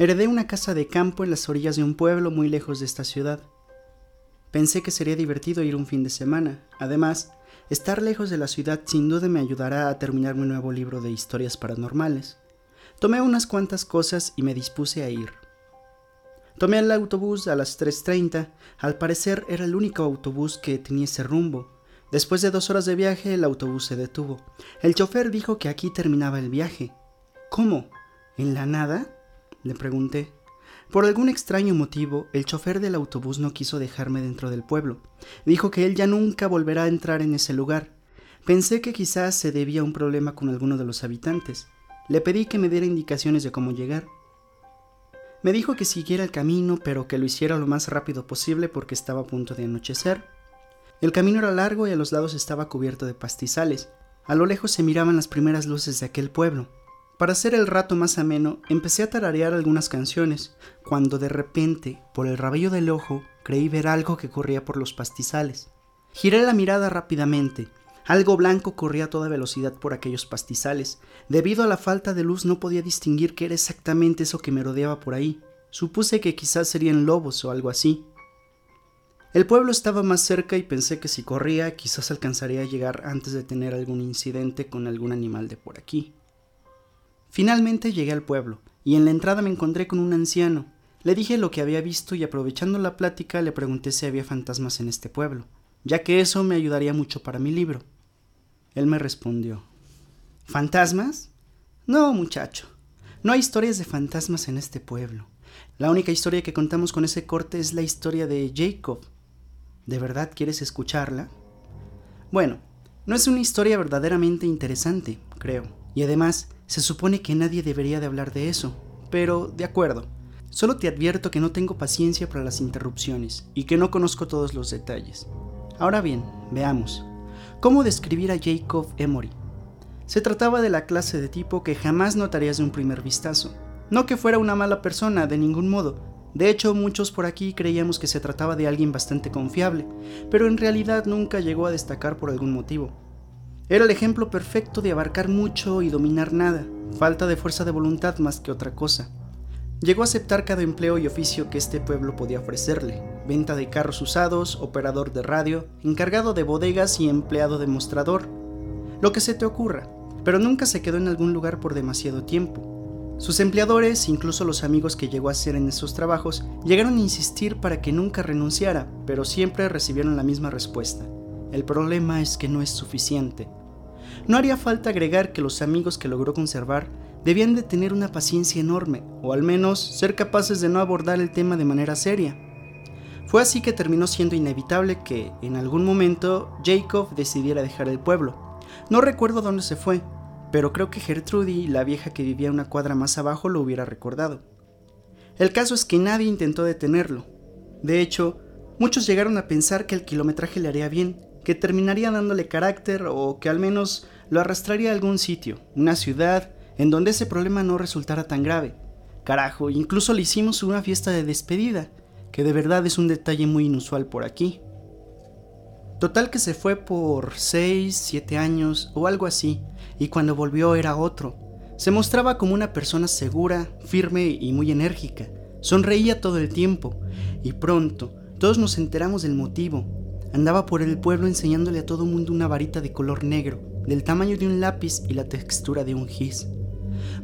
Heredé una casa de campo en las orillas de un pueblo muy lejos de esta ciudad. Pensé que sería divertido ir un fin de semana. Además, estar lejos de la ciudad sin duda me ayudará a terminar mi nuevo libro de historias paranormales. Tomé unas cuantas cosas y me dispuse a ir. Tomé el autobús a las 3.30. Al parecer era el único autobús que tenía ese rumbo. Después de dos horas de viaje, el autobús se detuvo. El chofer dijo que aquí terminaba el viaje. ¿Cómo? ¿En la nada? Le pregunté. Por algún extraño motivo, el chofer del autobús no quiso dejarme dentro del pueblo. Dijo que él ya nunca volverá a entrar en ese lugar. Pensé que quizás se debía a un problema con alguno de los habitantes. Le pedí que me diera indicaciones de cómo llegar. Me dijo que siguiera el camino, pero que lo hiciera lo más rápido posible porque estaba a punto de anochecer. El camino era largo y a los lados estaba cubierto de pastizales. A lo lejos se miraban las primeras luces de aquel pueblo. Para hacer el rato más ameno, empecé a tararear algunas canciones, cuando de repente, por el rabillo del ojo, creí ver algo que corría por los pastizales. Giré la mirada rápidamente. Algo blanco corría a toda velocidad por aquellos pastizales. Debido a la falta de luz no podía distinguir qué era exactamente eso que me rodeaba por ahí. Supuse que quizás serían lobos o algo así. El pueblo estaba más cerca y pensé que si corría quizás alcanzaría a llegar antes de tener algún incidente con algún animal de por aquí. Finalmente llegué al pueblo, y en la entrada me encontré con un anciano. Le dije lo que había visto y aprovechando la plática le pregunté si había fantasmas en este pueblo, ya que eso me ayudaría mucho para mi libro. Él me respondió ¿Fantasmas? No, muchacho. No hay historias de fantasmas en este pueblo. La única historia que contamos con ese corte es la historia de Jacob. ¿De verdad quieres escucharla? Bueno, no es una historia verdaderamente interesante, creo. Y además, se supone que nadie debería de hablar de eso, pero de acuerdo. Solo te advierto que no tengo paciencia para las interrupciones y que no conozco todos los detalles. Ahora bien, veamos. ¿Cómo describir a Jacob Emory? Se trataba de la clase de tipo que jamás notarías de un primer vistazo. No que fuera una mala persona, de ningún modo. De hecho, muchos por aquí creíamos que se trataba de alguien bastante confiable, pero en realidad nunca llegó a destacar por algún motivo. Era el ejemplo perfecto de abarcar mucho y dominar nada, falta de fuerza de voluntad más que otra cosa. Llegó a aceptar cada empleo y oficio que este pueblo podía ofrecerle, venta de carros usados, operador de radio, encargado de bodegas y empleado de mostrador. Lo que se te ocurra, pero nunca se quedó en algún lugar por demasiado tiempo. Sus empleadores, incluso los amigos que llegó a hacer en esos trabajos, llegaron a insistir para que nunca renunciara, pero siempre recibieron la misma respuesta. El problema es que no es suficiente. No haría falta agregar que los amigos que logró conservar debían de tener una paciencia enorme, o al menos ser capaces de no abordar el tema de manera seria. Fue así que terminó siendo inevitable que, en algún momento, Jacob decidiera dejar el pueblo. No recuerdo dónde se fue, pero creo que Gertrude, la vieja que vivía una cuadra más abajo, lo hubiera recordado. El caso es que nadie intentó detenerlo. De hecho, muchos llegaron a pensar que el kilometraje le haría bien, que terminaría dándole carácter o que al menos lo arrastraría a algún sitio, una ciudad, en donde ese problema no resultara tan grave. Carajo, incluso le hicimos una fiesta de despedida, que de verdad es un detalle muy inusual por aquí. Total que se fue por 6, 7 años o algo así, y cuando volvió era otro. Se mostraba como una persona segura, firme y muy enérgica. Sonreía todo el tiempo, y pronto todos nos enteramos del motivo, Andaba por el pueblo enseñándole a todo mundo una varita de color negro, del tamaño de un lápiz y la textura de un gis.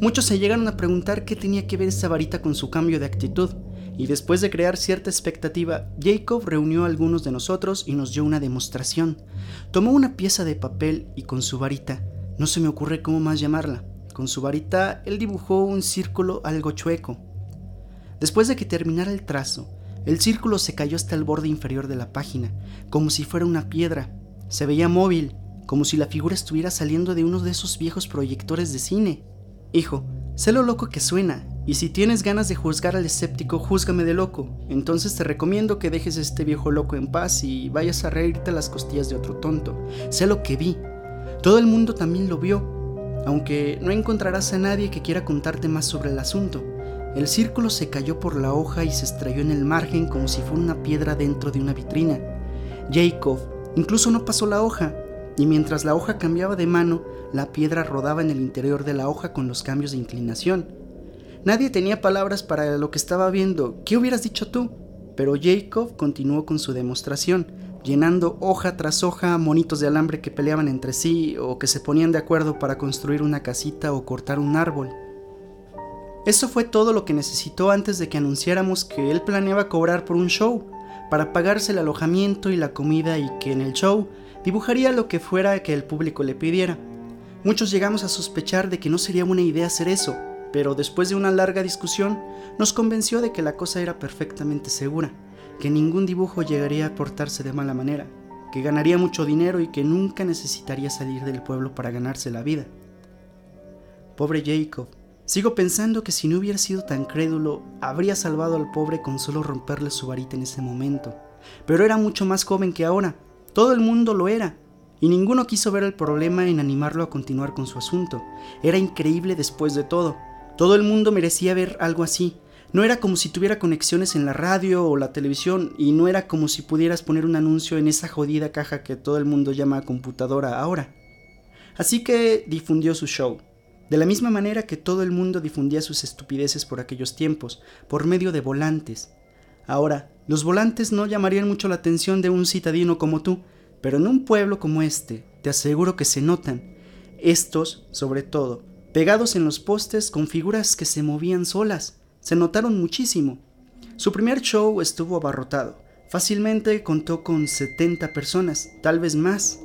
Muchos se llegaron a preguntar qué tenía que ver esa varita con su cambio de actitud, y después de crear cierta expectativa, Jacob reunió a algunos de nosotros y nos dio una demostración. Tomó una pieza de papel y con su varita, no se me ocurre cómo más llamarla, con su varita él dibujó un círculo algo chueco. Después de que terminara el trazo, el círculo se cayó hasta el borde inferior de la página, como si fuera una piedra. Se veía móvil, como si la figura estuviera saliendo de uno de esos viejos proyectores de cine. Hijo, sé lo loco que suena, y si tienes ganas de juzgar al escéptico, júzgame de loco. Entonces te recomiendo que dejes a este viejo loco en paz y vayas a reírte a las costillas de otro tonto. Sé lo que vi. Todo el mundo también lo vio, aunque no encontrarás a nadie que quiera contarte más sobre el asunto. El círculo se cayó por la hoja y se estrelló en el margen como si fuera una piedra dentro de una vitrina. Jacob incluso no pasó la hoja, y mientras la hoja cambiaba de mano, la piedra rodaba en el interior de la hoja con los cambios de inclinación. Nadie tenía palabras para lo que estaba viendo. ¿Qué hubieras dicho tú? Pero Jacob continuó con su demostración, llenando hoja tras hoja monitos de alambre que peleaban entre sí o que se ponían de acuerdo para construir una casita o cortar un árbol. Eso fue todo lo que necesitó antes de que anunciáramos que él planeaba cobrar por un show, para pagarse el alojamiento y la comida y que en el show dibujaría lo que fuera que el público le pidiera. Muchos llegamos a sospechar de que no sería buena idea hacer eso, pero después de una larga discusión nos convenció de que la cosa era perfectamente segura, que ningún dibujo llegaría a portarse de mala manera, que ganaría mucho dinero y que nunca necesitaría salir del pueblo para ganarse la vida. Pobre Jacob, Sigo pensando que si no hubiera sido tan crédulo, habría salvado al pobre con solo romperle su varita en ese momento. Pero era mucho más joven que ahora. Todo el mundo lo era. Y ninguno quiso ver el problema en animarlo a continuar con su asunto. Era increíble después de todo. Todo el mundo merecía ver algo así. No era como si tuviera conexiones en la radio o la televisión y no era como si pudieras poner un anuncio en esa jodida caja que todo el mundo llama computadora ahora. Así que difundió su show de la misma manera que todo el mundo difundía sus estupideces por aquellos tiempos, por medio de volantes. Ahora, los volantes no llamarían mucho la atención de un citadino como tú, pero en un pueblo como este, te aseguro que se notan. Estos, sobre todo, pegados en los postes con figuras que se movían solas, se notaron muchísimo. Su primer show estuvo abarrotado. Fácilmente contó con 70 personas, tal vez más.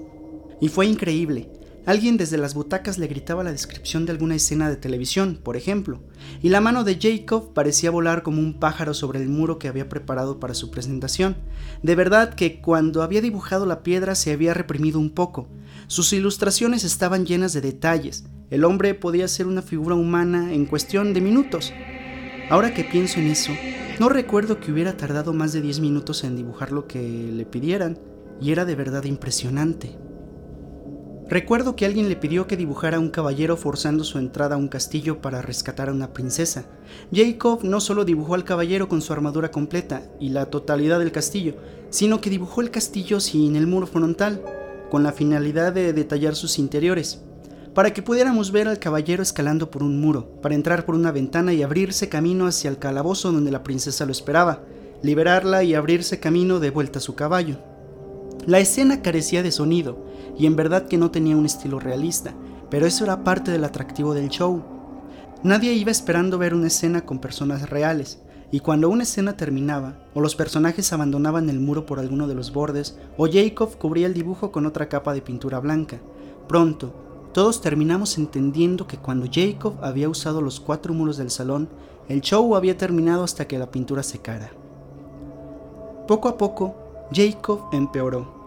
Y fue increíble. Alguien desde las butacas le gritaba la descripción de alguna escena de televisión, por ejemplo, y la mano de Jacob parecía volar como un pájaro sobre el muro que había preparado para su presentación. De verdad que cuando había dibujado la piedra se había reprimido un poco. Sus ilustraciones estaban llenas de detalles. El hombre podía ser una figura humana en cuestión de minutos. Ahora que pienso en eso, no recuerdo que hubiera tardado más de 10 minutos en dibujar lo que le pidieran, y era de verdad impresionante. Recuerdo que alguien le pidió que dibujara a un caballero forzando su entrada a un castillo para rescatar a una princesa. Jacob no solo dibujó al caballero con su armadura completa y la totalidad del castillo, sino que dibujó el castillo sin el muro frontal, con la finalidad de detallar sus interiores, para que pudiéramos ver al caballero escalando por un muro, para entrar por una ventana y abrirse camino hacia el calabozo donde la princesa lo esperaba, liberarla y abrirse camino de vuelta a su caballo. La escena carecía de sonido, y en verdad que no tenía un estilo realista, pero eso era parte del atractivo del show. Nadie iba esperando ver una escena con personas reales, y cuando una escena terminaba, o los personajes abandonaban el muro por alguno de los bordes, o Jacob cubría el dibujo con otra capa de pintura blanca, pronto, todos terminamos entendiendo que cuando Jacob había usado los cuatro muros del salón, el show había terminado hasta que la pintura secara. Poco a poco, Jacob empeoró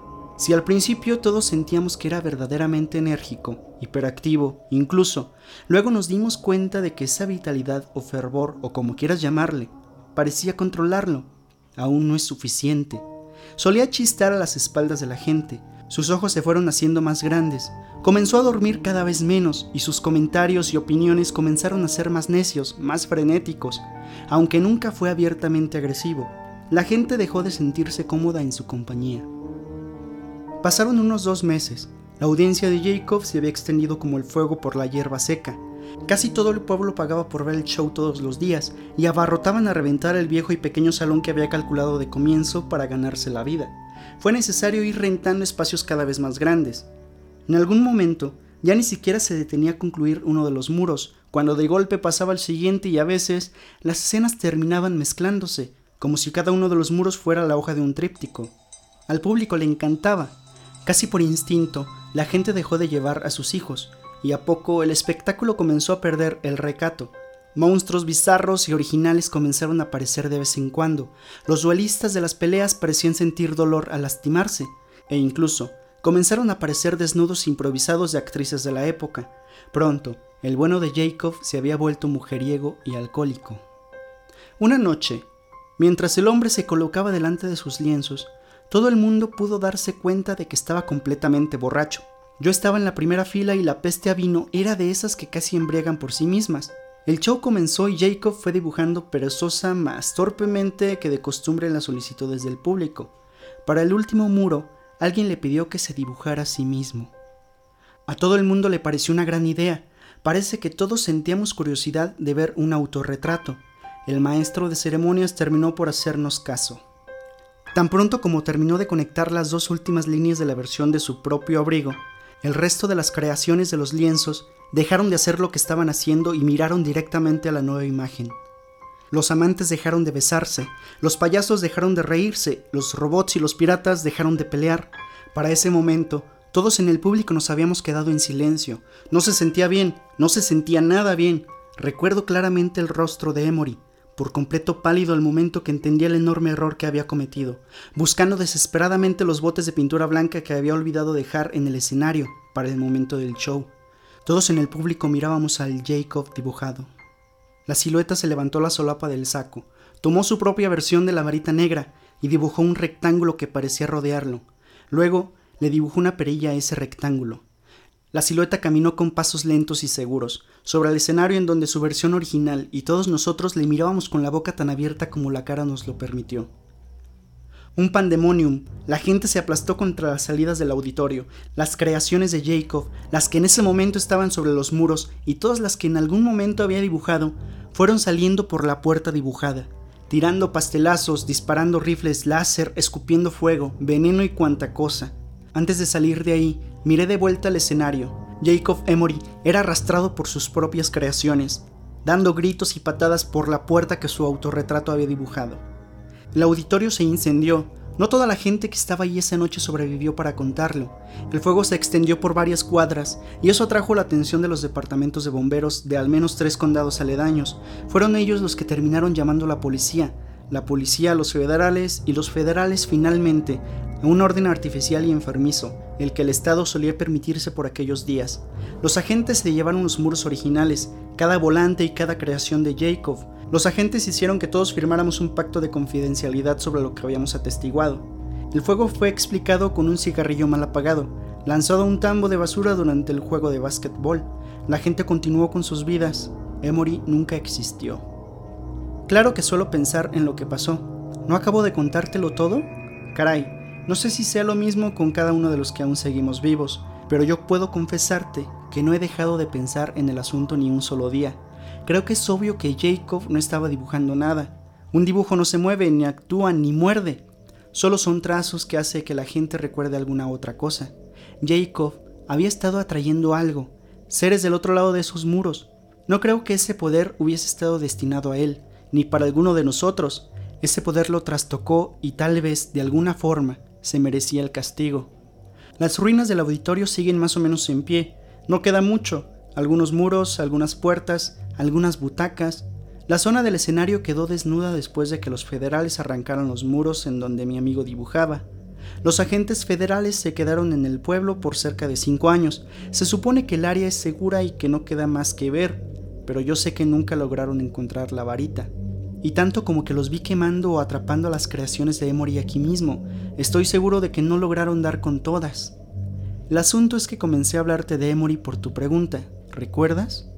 si al principio todos sentíamos que era verdaderamente enérgico, hiperactivo, incluso, luego nos dimos cuenta de que esa vitalidad o fervor, o como quieras llamarle, parecía controlarlo. Aún no es suficiente. Solía chistar a las espaldas de la gente, sus ojos se fueron haciendo más grandes, comenzó a dormir cada vez menos y sus comentarios y opiniones comenzaron a ser más necios, más frenéticos, aunque nunca fue abiertamente agresivo. La gente dejó de sentirse cómoda en su compañía. Pasaron unos dos meses. La audiencia de Jacob se había extendido como el fuego por la hierba seca. Casi todo el pueblo pagaba por ver el show todos los días y abarrotaban a reventar el viejo y pequeño salón que había calculado de comienzo para ganarse la vida. Fue necesario ir rentando espacios cada vez más grandes. En algún momento, ya ni siquiera se detenía a concluir uno de los muros, cuando de golpe pasaba el siguiente y a veces las escenas terminaban mezclándose, como si cada uno de los muros fuera la hoja de un tríptico. Al público le encantaba, Casi por instinto, la gente dejó de llevar a sus hijos, y a poco el espectáculo comenzó a perder el recato. Monstruos bizarros y originales comenzaron a aparecer de vez en cuando. Los duelistas de las peleas parecían sentir dolor al lastimarse, e incluso comenzaron a aparecer desnudos improvisados de actrices de la época. Pronto, el bueno de Jacob se había vuelto mujeriego y alcohólico. Una noche, mientras el hombre se colocaba delante de sus lienzos, todo el mundo pudo darse cuenta de que estaba completamente borracho. Yo estaba en la primera fila y la peste a vino era de esas que casi embriagan por sí mismas. El show comenzó y Jacob fue dibujando perezosa más torpemente que de costumbre en las solicitudes del público. Para el último muro, alguien le pidió que se dibujara a sí mismo. A todo el mundo le pareció una gran idea. parece que todos sentíamos curiosidad de ver un autorretrato. El maestro de ceremonias terminó por hacernos caso. Tan pronto como terminó de conectar las dos últimas líneas de la versión de su propio abrigo, el resto de las creaciones de los lienzos dejaron de hacer lo que estaban haciendo y miraron directamente a la nueva imagen. Los amantes dejaron de besarse, los payasos dejaron de reírse, los robots y los piratas dejaron de pelear. Para ese momento, todos en el público nos habíamos quedado en silencio. No se sentía bien, no se sentía nada bien. Recuerdo claramente el rostro de Emory, por completo pálido al momento que entendía el enorme error que había cometido, buscando desesperadamente los botes de pintura blanca que había olvidado dejar en el escenario para el momento del show. Todos en el público mirábamos al Jacob dibujado. La silueta se levantó la solapa del saco, tomó su propia versión de la varita negra y dibujó un rectángulo que parecía rodearlo. Luego le dibujó una perilla a ese rectángulo. La silueta caminó con pasos lentos y seguros, sobre el escenario en donde su versión original y todos nosotros le mirábamos con la boca tan abierta como la cara nos lo permitió. Un pandemonium, la gente se aplastó contra las salidas del auditorio, las creaciones de Jacob, las que en ese momento estaban sobre los muros y todas las que en algún momento había dibujado, fueron saliendo por la puerta dibujada, tirando pastelazos, disparando rifles láser, escupiendo fuego, veneno y cuanta cosa. Antes de salir de ahí, miré de vuelta al escenario. Jacob Emory era arrastrado por sus propias creaciones, dando gritos y patadas por la puerta que su autorretrato había dibujado. El auditorio se incendió. No toda la gente que estaba allí esa noche sobrevivió para contarlo. El fuego se extendió por varias cuadras y eso atrajo la atención de los departamentos de bomberos de al menos tres condados aledaños. Fueron ellos los que terminaron llamando a la policía, la policía a los federales y los federales finalmente a un orden artificial y enfermizo, el que el Estado solía permitirse por aquellos días. Los agentes se llevaron los muros originales, cada volante y cada creación de Jacob, los agentes hicieron que todos firmáramos un pacto de confidencialidad sobre lo que habíamos atestiguado. El fuego fue explicado con un cigarrillo mal apagado, lanzado a un tambo de basura durante el juego de básquetbol. La gente continuó con sus vidas. Emory nunca existió. Claro que solo pensar en lo que pasó. ¿No acabo de contártelo todo? Caray, no sé si sea lo mismo con cada uno de los que aún seguimos vivos, pero yo puedo confesarte que no he dejado de pensar en el asunto ni un solo día. Creo que es obvio que Jacob no estaba dibujando nada. Un dibujo no se mueve, ni actúa, ni muerde. Solo son trazos que hace que la gente recuerde alguna otra cosa. Jacob había estado atrayendo algo, seres del otro lado de esos muros. No creo que ese poder hubiese estado destinado a él, ni para alguno de nosotros. Ese poder lo trastocó y tal vez, de alguna forma, se merecía el castigo. Las ruinas del auditorio siguen más o menos en pie. No queda mucho. Algunos muros, algunas puertas, algunas butacas. La zona del escenario quedó desnuda después de que los federales arrancaron los muros en donde mi amigo dibujaba. Los agentes federales se quedaron en el pueblo por cerca de cinco años. Se supone que el área es segura y que no queda más que ver, pero yo sé que nunca lograron encontrar la varita. Y tanto como que los vi quemando o atrapando a las creaciones de Emory aquí mismo, estoy seguro de que no lograron dar con todas. El asunto es que comencé a hablarte de Emory por tu pregunta, ¿recuerdas?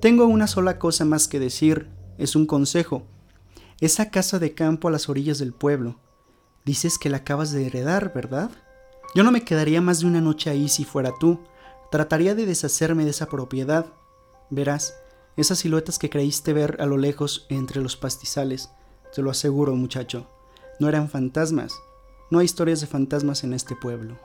Tengo una sola cosa más que decir, es un consejo. Esa casa de campo a las orillas del pueblo. Dices que la acabas de heredar, ¿verdad? Yo no me quedaría más de una noche ahí si fuera tú. Trataría de deshacerme de esa propiedad. Verás, esas siluetas que creíste ver a lo lejos entre los pastizales, te lo aseguro muchacho, no eran fantasmas. No hay historias de fantasmas en este pueblo.